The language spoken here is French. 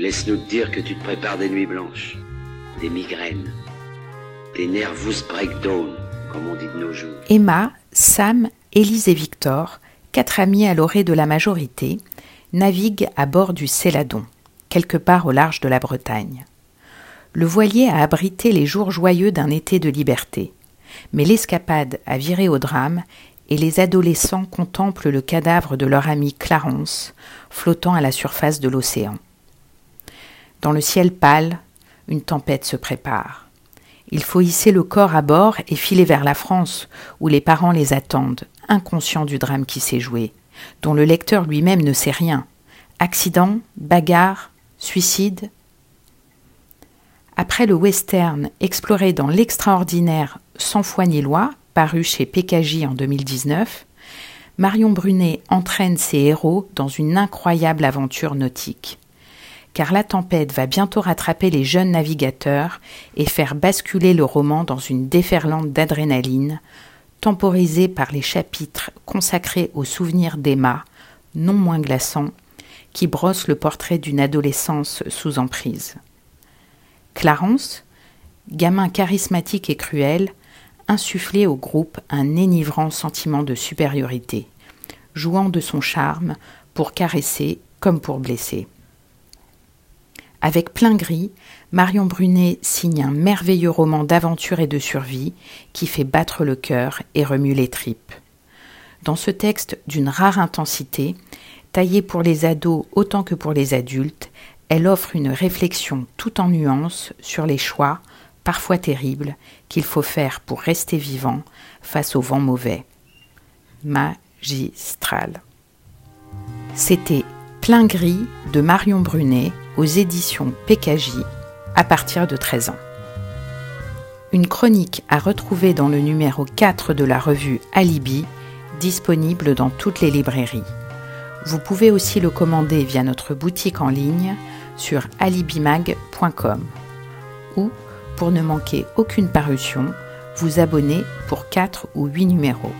Laisse-nous te dire que tu te prépares des nuits blanches, des migraines, des nervous breakdown, comme on dit de nos jours. Emma, Sam, Élise et Victor, quatre amis à l'orée de la majorité, naviguent à bord du Céladon, quelque part au large de la Bretagne. Le voilier a abrité les jours joyeux d'un été de liberté, mais l'escapade a viré au drame et les adolescents contemplent le cadavre de leur ami Clarence flottant à la surface de l'océan. Dans le ciel pâle, une tempête se prépare. Il faut hisser le corps à bord et filer vers la France, où les parents les attendent, inconscients du drame qui s'est joué, dont le lecteur lui-même ne sait rien. Accident, bagarre, suicide. Après le western exploré dans l'extraordinaire Sans foi ni loi, paru chez PKJ en 2019, Marion Brunet entraîne ses héros dans une incroyable aventure nautique. Car la tempête va bientôt rattraper les jeunes navigateurs et faire basculer le roman dans une déferlante d'adrénaline, temporisée par les chapitres consacrés aux souvenirs d'Emma, non moins glaçants, qui brossent le portrait d'une adolescence sous emprise. Clarence, gamin charismatique et cruel, insufflait au groupe un énivrant sentiment de supériorité, jouant de son charme pour caresser comme pour blesser. Avec plein gris, Marion Brunet signe un merveilleux roman d'aventure et de survie qui fait battre le cœur et remue les tripes. Dans ce texte d'une rare intensité, taillé pour les ados autant que pour les adultes, elle offre une réflexion tout en nuances sur les choix, parfois terribles, qu'il faut faire pour rester vivant face au vent mauvais. Magistral. C'était Plein gris de Marion Brunet aux éditions PKJ à partir de 13 ans. Une chronique à retrouver dans le numéro 4 de la revue Alibi, disponible dans toutes les librairies. Vous pouvez aussi le commander via notre boutique en ligne sur alibimag.com ou pour ne manquer aucune parution, vous abonner pour 4 ou 8 numéros.